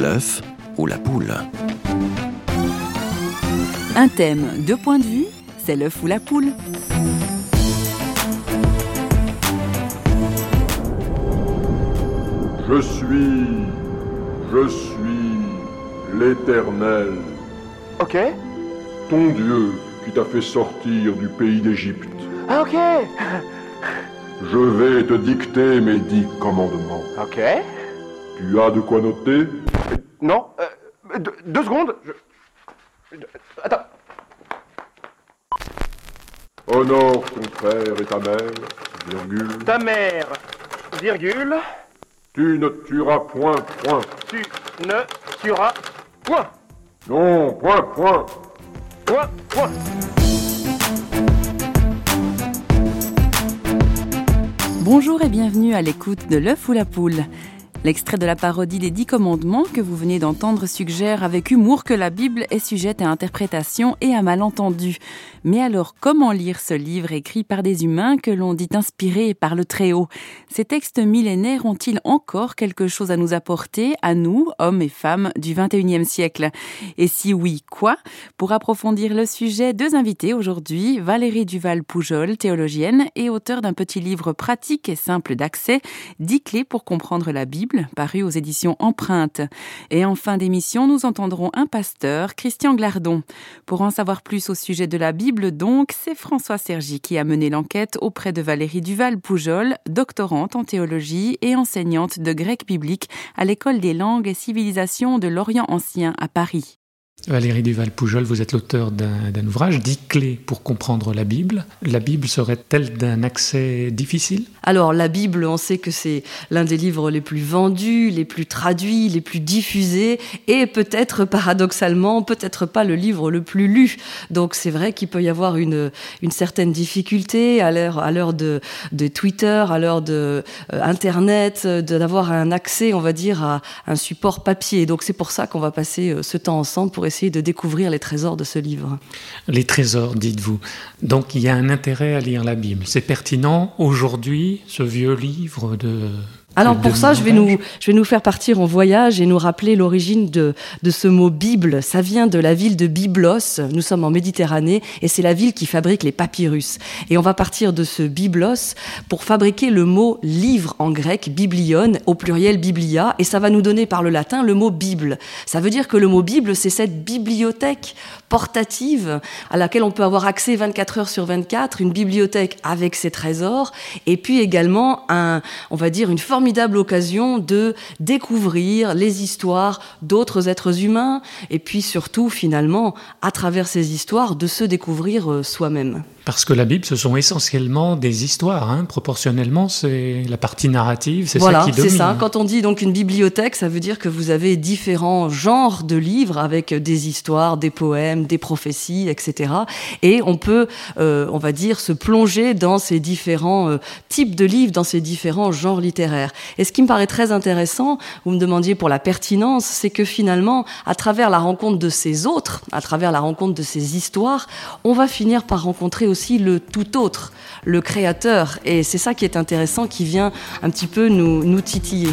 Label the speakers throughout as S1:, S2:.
S1: L'œuf ou la poule
S2: Un thème, deux points de vue, c'est l'œuf ou la poule.
S3: Je suis, je suis l'Éternel,
S4: Ok.
S3: ton Dieu qui t'a fait sortir du pays d'Égypte.
S4: Ah, ok.
S3: Je vais te dicter mes dix commandements.
S4: Ok.
S3: Tu as de quoi noter?
S4: Non. euh, deux, deux secondes. je- Attends.
S3: Honore ton frère et ta mère, virgule.
S4: Ta mère, virgule,
S3: Tu ne tueras point, point.
S4: tu ne tueras point.
S3: Non, point, point.
S4: Point, point.
S2: Bonjour et bienvenue à l'écoute de l'œuf ou la poule. L'extrait de la parodie des Dix Commandements que vous venez d'entendre suggère avec humour que la Bible est sujette à interprétation et à malentendu. Mais alors, comment lire ce livre écrit par des humains que l'on dit inspirés par le Très-Haut? Ces textes millénaires ont-ils encore quelque chose à nous apporter, à nous, hommes et femmes du XXIe siècle? Et si oui, quoi? Pour approfondir le sujet, deux invités aujourd'hui, Valérie Duval-Poujol, théologienne et auteure d'un petit livre pratique et simple d'accès, 10 clés pour comprendre la Bible, paru aux éditions Empreinte. Et en fin d'émission, nous entendrons un pasteur, Christian Glardon. Pour en savoir plus au sujet de la Bible, donc, c'est François Sergi qui a mené l'enquête auprès de Valérie Duval-Poujol, doctorante en théologie et enseignante de grec biblique à l'École des langues et civilisations de l'Orient ancien à Paris.
S5: Valérie Duval-Poujol, vous êtes l'auteur d'un ouvrage, 10 clés pour comprendre la Bible. La Bible serait-elle d'un accès difficile?
S6: Alors la Bible, on sait que c'est l'un des livres les plus vendus, les plus traduits, les plus diffusés, et peut-être paradoxalement, peut-être pas le livre le plus lu. Donc c'est vrai qu'il peut y avoir une, certaine difficulté à l'heure de, Twitter, à l'heure de euh, Internet, d'avoir un accès, on va dire, à un support papier. Donc c'est pour ça qu'on va passer euh, ce temps ensemble pour essayer de découvrir les trésors de ce livre.
S5: Les trésors, dites-vous. Donc il y a un intérêt à lire la Bible. C'est pertinent aujourd'hui, ce vieux livre de...
S6: Alors pour ça, je vais,
S5: 2000
S6: nous, je vais nous faire partir en voyage et nous rappeler l'origine de, de ce mot Bible. Ça vient de la ville de Byblos. Nous sommes en Méditerranée et c'est la ville qui fabrique les papyrus. Et on va partir de ce Byblos pour fabriquer le mot livre en grec, biblion, au pluriel biblia, et ça va nous donner par le latin le mot Bible. Ça veut dire que le mot Bible, c'est cette bibliothèque portative à laquelle on peut avoir accès 24 heures sur 24, une bibliothèque avec ses trésors, et puis également un, on va dire, une formidable occasion de découvrir les histoires d'autres êtres humains, et puis surtout, finalement, à travers ces histoires, de se découvrir euh, soi-même.
S5: Parce que la Bible, ce sont essentiellement des histoires. Hein. Proportionnellement, c'est la partie narrative, c'est
S6: Voilà,
S5: ça qui
S6: c'est
S5: domine.
S6: ça. Quand on dit donc une bibliothèque, ça veut dire que vous avez différents genres de livres avec des histoires, des poèmes, des prophéties, etc. Et on peut, euh, on va dire, se plonger dans ces différents euh, types de livres, dans ces différents genres littéraires. Et ce qui me paraît très intéressant, vous me demandiez pour la pertinence, c'est que finalement, à travers la rencontre de ces autres, à travers la rencontre de ces histoires, on va finir par rencontrer aussi le tout autre, le créateur. Et c'est ça qui est intéressant, qui vient un petit peu nous, nous titiller.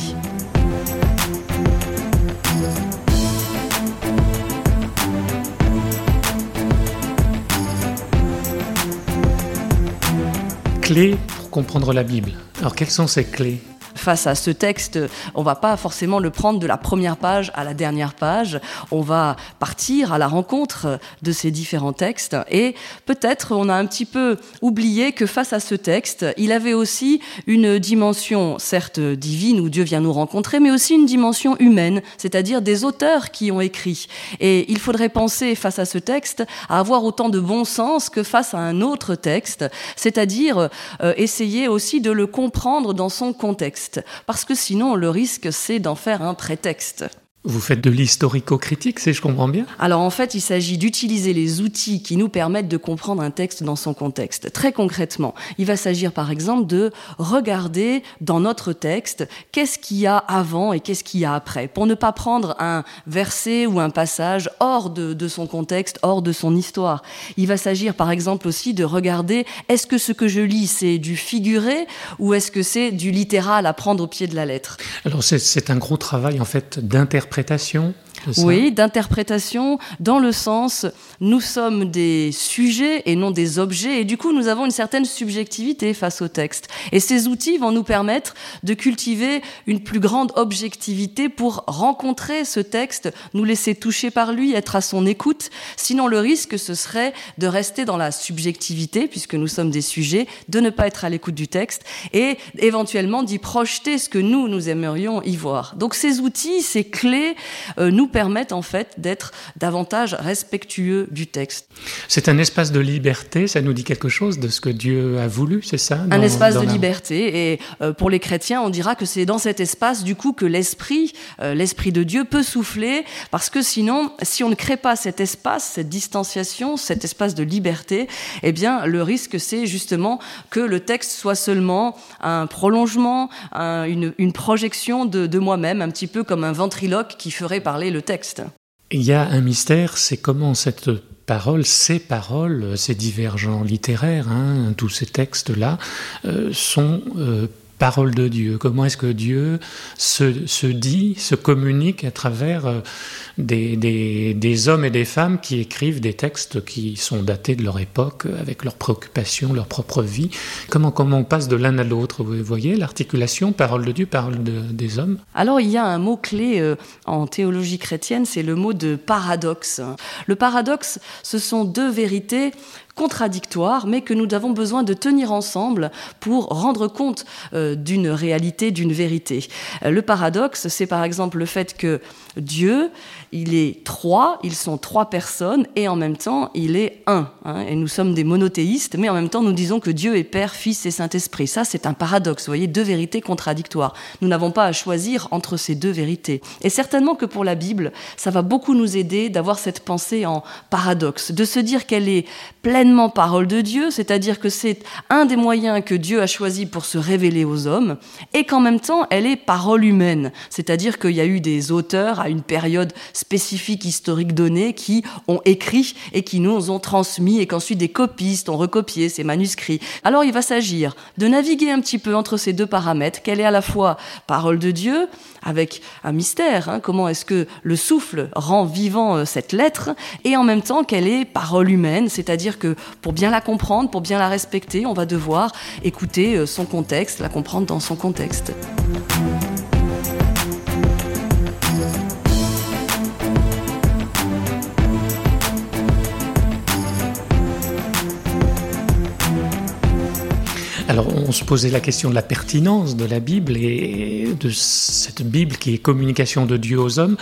S5: Clés pour comprendre la Bible. Alors, quelles sont ces clés?
S6: Face à ce texte, on va pas forcément le prendre de la première page à la dernière page. On va partir à la rencontre de ces différents textes et peut-être on a un petit peu oublié que face à ce texte, il avait aussi une dimension certes divine où Dieu vient nous rencontrer, mais aussi une dimension humaine, c'est-à-dire des auteurs qui ont écrit. Et il faudrait penser face à ce texte à avoir autant de bon sens que face à un autre texte, c'est-à-dire euh, essayer aussi de le comprendre dans son contexte parce que sinon le risque c'est d'en faire un prétexte.
S5: Vous faites de l'historico-critique, si je comprends bien?
S6: Alors en fait, il s'agit d'utiliser les outils qui nous permettent de comprendre un texte dans son contexte. Très concrètement, il va s'agir par exemple de regarder dans notre texte qu'est-ce qu'il y a avant et qu'est-ce qu'il y a après, pour ne pas prendre un verset ou un passage hors de, de son contexte, hors de son histoire. Il va s'agir par exemple aussi de regarder est-ce que ce que je lis c'est du figuré ou est-ce que c'est du littéral à prendre au pied de la lettre?
S5: Alors, c'est- c'est un gros travail, en fait, d'interprétation d'interprétation
S6: oui, d'interprétation, dans le sens, nous sommes des sujets et non des objets, et du coup, nous avons une certaine subjectivité face au texte. Et ces outils vont nous permettre de cultiver une plus grande objectivité pour rencontrer ce texte, nous laisser toucher par lui, être à son écoute. Sinon, le risque, ce serait de rester dans la subjectivité, puisque nous sommes des sujets, de ne pas être à l'écoute du texte, et éventuellement d'y projeter ce que nous, nous aimerions y voir. Donc ces outils, ces clés, euh, nous en fait d'être davantage respectueux du texte.
S5: C'est un espace de liberté, ça nous dit quelque chose de ce que Dieu a voulu, c'est ça
S6: Un espace de liberté, et euh, pour les chrétiens, on dira que c'est dans cet espace du coup que l'esprit, euh, l'esprit de Dieu peut souffler, parce que sinon, si on ne crée pas cet espace, cette distanciation, cet espace de liberté, eh bien le risque c'est justement que le texte soit seulement un prolongement, une, une, projection de, de moi-même, un petit peu comme un ventriloque qui ferait parler le texte.
S5: Il y a un mystère, c'est comment cette parole, ces paroles, ces divergents littéraires, hein, tous ces textes-là, euh, sont euh, parole de Dieu. Comment est-ce que Dieu se, dit, se communique à travers euh, des, hommes et des femmes qui écrivent des textes qui sont datés de leur époque, avec leurs préoccupations, leur propre vie. Comment, comment on passe de l'un à l'autre Vous voyez l'articulation, parole de Dieu, parole des hommes.
S6: Alors il y a un mot-clé euh, en théologie chrétienne, c'est le mot de paradoxe. Le paradoxe, ce sont deux vérités contradictoires, mais que nous avons besoin de tenir ensemble pour rendre compte euh, d'une réalité, d'une vérité. Euh, le paradoxe, c'est par exemple le fait que Dieu, il est trois, ils sont trois personnes, et en même temps, il est un. Hein. et nous sommes des monothéistes, mais en même temps, nous disons que Dieu est Père, Fils et Saint-Esprit. Ça, c'est un paradoxe, vous voyez, deux vérités contradictoires. Nous n'avons pas à choisir entre ces deux vérités. Et certainement que pour la Bible, ça va beaucoup nous aider d'avoir cette pensée en paradoxe, de se dire qu'elle est parole de Dieu, c'est-à-dire que c'est un des moyens que Dieu a choisi pour se révéler aux hommes, et qu'en même temps, elle est parole humaine, c'est-à-dire qu'il y a eu des auteurs à une période spécifique historique donnée qui ont écrit et qui nous ont transmis et qu'ensuite des copistes ont recopié ces manuscrits. Alors il va s'agir de naviguer un petit peu entre ces deux paramètres, qu'elle est à la fois parole de Dieu, avec un mystère, hein, comment est-ce que le souffle rend vivant euh, cette lettre, et en même temps qu'elle est parole humaine, c'est-à-dire que pour bien la comprendre, pour bien la respecter, on va devoir écouter euh, son contexte, la comprendre dans son contexte.
S5: Alors on se posait la question de la pertinence de la Bible et de cette Bible qui est communication de Dieu aux hommes.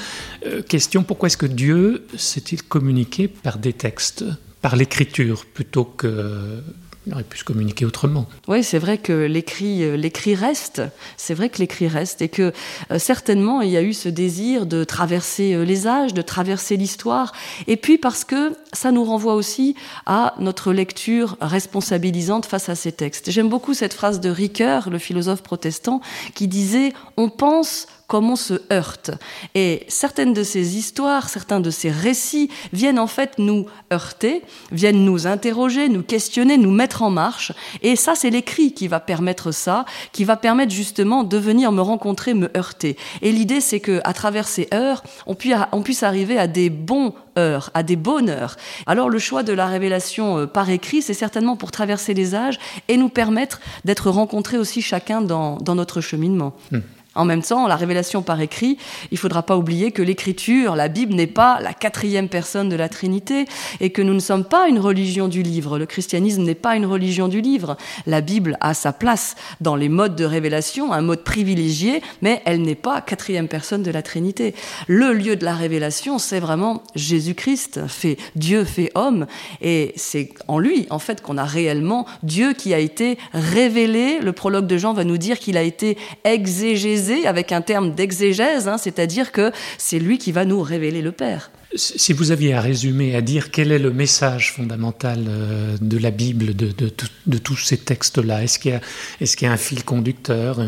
S5: Euh, question, pourquoi est-ce que Dieu s'est-il communiqué par des textes, par l'écriture, plutôt que il aurait pu se communiquer autrement.
S6: Oui, c'est vrai que l'écrit, euh, l'écrit reste. C'est vrai que l'écrit reste et que euh, certainement il y a eu ce désir de traverser euh, les âges, de traverser l'histoire. Et puis parce que ça nous renvoie aussi à notre lecture responsabilisante face à ces textes. J'aime beaucoup cette phrase de Ricoeur, le philosophe protestant, qui disait "On pense comme on se heurte. Et certaines de ces histoires, certains de ces récits viennent en fait nous heurter, viennent nous interroger, nous questionner, nous mettre en marche. Et ça, c'est l'écrit qui va permettre ça, qui va permettre justement de venir me rencontrer, me heurter. Et l'idée, c'est que à travers ces heures, on puisse, arriver à des bons heures, à des bonheurs. Alors le choix de la révélation euh, par écrit, c'est certainement pour traverser les âges et nous permettre d'être rencontrés aussi chacun dans, dans notre cheminement. Hmm. En même temps, la révélation par écrit, il faudra pas oublier que l'écriture, la Bible n'est pas la quatrième personne de la Trinité et que nous ne sommes pas une religion du livre. Le christianisme n'est pas une religion du livre. La Bible a sa place dans les modes de révélation, un mode privilégié, mais elle n'est pas quatrième personne de la Trinité. Le lieu de la révélation, c'est vraiment Jésus-Christ, fait Dieu fait homme et c'est en lui en fait qu'on a réellement Dieu qui a été révélé. Le prologue de Jean va nous dire qu'il a été exégésé avec un terme d'exégèse, hein, c'est-à-dire que c'est lui qui va nous révéler le Père.
S5: Si vous aviez à résumer, à dire quel est le message fondamental euh, de la Bible, de, tous ces textes-là, est-ce qu'il y, a un fil conducteur,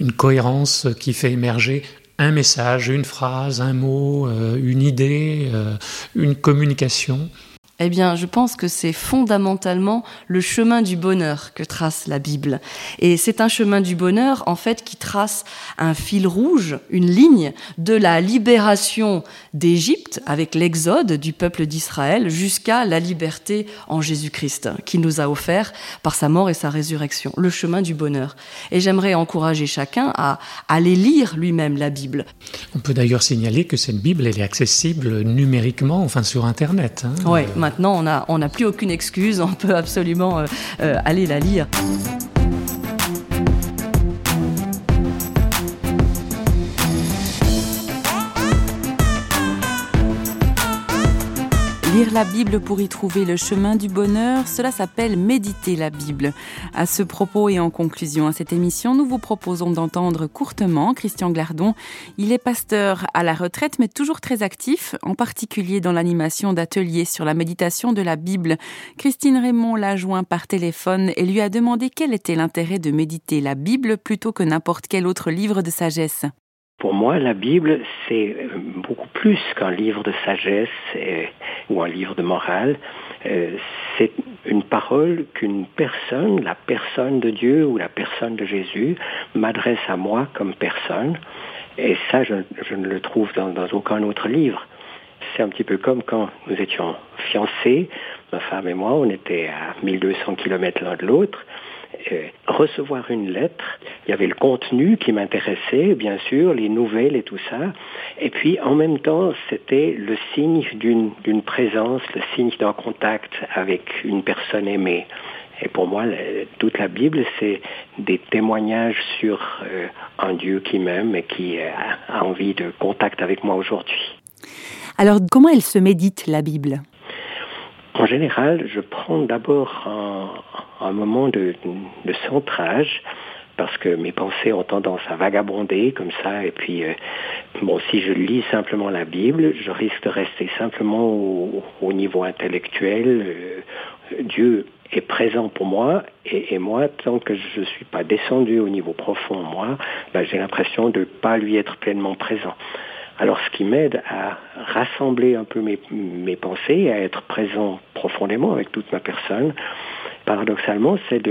S5: une cohérence qui fait émerger un message, une phrase, un mot, euh, une idée, euh, une communication?
S6: Eh bien, je pense que c'est fondamentalement le chemin du bonheur que trace la Bible. Et c'est un chemin du bonheur, en fait, qui trace un fil rouge, une ligne de la libération d'Égypte avec l'exode du peuple d'Israël jusqu'à la liberté en Jésus-Christ, qui nous a offert par sa mort et sa résurrection, le chemin du bonheur. Et j'aimerais encourager chacun à aller lire lui-même la Bible.
S5: On peut d'ailleurs signaler que cette Bible, elle est accessible numériquement, enfin sur Internet.
S6: Hein. Oui, maintenant, on n'a plus aucune excuse, on peut absolument euh, euh, aller la lire.
S2: La Bible pour y trouver le chemin du bonheur, cela s'appelle méditer la Bible. À ce propos et en conclusion à cette émission, nous vous proposons d'entendre courtement Christian Glardon. Il est pasteur à la retraite, mais toujours très actif, en particulier dans l'animation d'ateliers sur la méditation de la Bible. Christine Raymond l'a joint par téléphone et lui a demandé quel était l'intérêt de méditer la Bible plutôt que n'importe quel autre livre de sagesse.
S1: Pour moi, la Bible, c'est euh, beaucoup plus qu'un livre de sagesse euh, ou un livre de morale. Euh, c'est une parole qu'une personne, la personne de Dieu ou la personne de Jésus, m'adresse à moi comme personne. Et ça, je, ne le trouve dans, dans aucun autre livre. C'est un petit peu comme quand nous étions fiancés, ma femme et moi, on était à 1200 km l'un de l'autre. Euh, recevoir une lettre. Il y avait le contenu qui m'intéressait, bien sûr, les nouvelles et tout ça. Et puis, en même temps, c'était le signe d'une présence, le signe d'un contact avec une personne aimée. Et pour moi, toute la Bible, c'est des témoignages sur euh, un Dieu qui m'aime et qui a envie de contact avec moi aujourd'hui.
S2: Alors, comment elle se médite, la Bible?
S1: En général, je prends d'abord un, moment de, centrage parce que mes pensées ont tendance à vagabonder comme ça. Et puis, euh, bon, si je lis simplement la Bible, je risque de rester simplement au, niveau intellectuel. Euh, Dieu est présent pour moi, et, moi, tant que je ne suis pas descendu au niveau profond moi, ben, j'ai l'impression de ne pas lui être pleinement présent. Alors ce qui m'aide à rassembler un peu mes, mes pensées, à être présent profondément avec toute ma personne, paradoxalement, c'est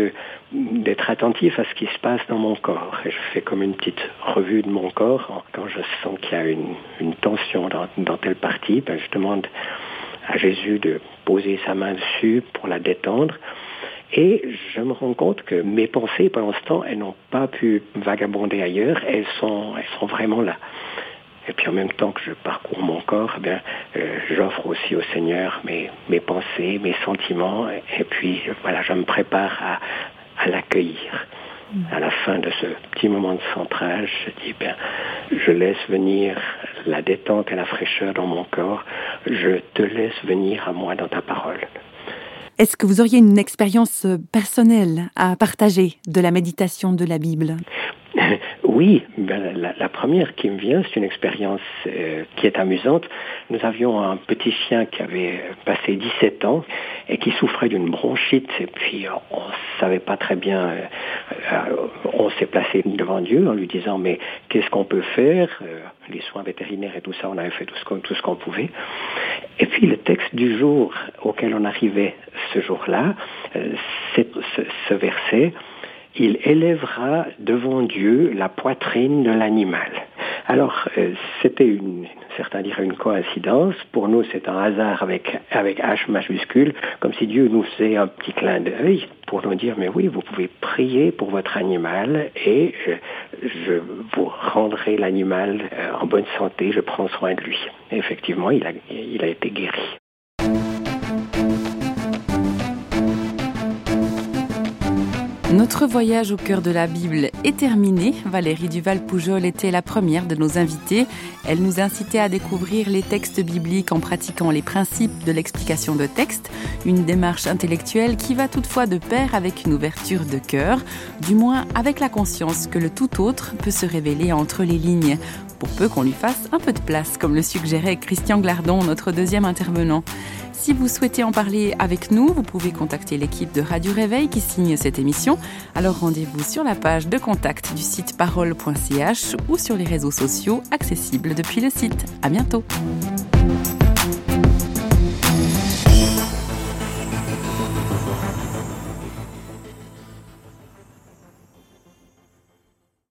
S1: d'être attentif à ce qui se passe dans mon corps. Et je fais comme une petite revue de mon corps. Quand je sens qu'il y a une, tension dans, telle partie, ben, je demande à Jésus de poser sa main dessus pour la détendre. Et je me rends compte que mes pensées, pendant ce temps, elles n'ont pas pu vagabonder ailleurs, elles sont, elles sont vraiment là. Et puis en même temps que je parcours mon corps, eh bien, euh, j'offre aussi au Seigneur mes, mes pensées, mes sentiments, et, puis voilà, je me prépare à, à l'accueillir. À la fin de ce petit moment de centrage, je dis, bien, je laisse venir la détente et la fraîcheur dans mon corps, je te laisse venir à moi dans ta parole.
S2: Est-ce que vous auriez une expérience personnelle à partager de la méditation de la Bible?
S1: oui, ben, la, première qui me vient, c'est une expérience euh, qui est amusante. Nous avions un petit chien qui avait passé 17 ans et qui souffrait d'une bronchite. Et puis, on ne savait pas très bien. Euh, euh, on s'est placé devant Dieu en lui disant, mais qu'est-ce qu'on peut faire? Les soins vétérinaires et tout ça, on avait fait tout ce qu'on pouvait. Et puis, le texte du jour auquel on arrivait ce jour-là, c'est ce verset il élèvera devant Dieu la poitrine de l'animal. Alors, euh, c'était une, certains diraient une coïncidence. Pour nous, c'est un hasard avec, avec H majuscule, comme si Dieu nous faisait un petit clin d'œil pour nous dire, mais oui, vous pouvez prier pour votre animal et euh, je vous rendrai l'animal euh, en bonne santé, je prends soin de lui. effectivement, il a, il a été guéri.
S2: Notre voyage au cœur de la Bible est terminé. Valérie Duval-Poujol était la première de nos invités. Elle nous incitait à découvrir les textes bibliques en pratiquant les principes de l'explication de texte, une démarche intellectuelle qui va toutefois de pair avec une ouverture de cœur, du moins avec la conscience que le tout autre peut se révéler entre les lignes pour peu qu'on lui fasse un peu de place, comme le suggérait Christian Glardon, notre deuxième intervenant. Si vous souhaitez en parler avec nous, vous pouvez contacter l'équipe de Radio Réveil qui signe cette émission. Alors rendez-vous sur la page de contact du site parole.ch ou sur les réseaux sociaux accessibles depuis le site. À bientôt.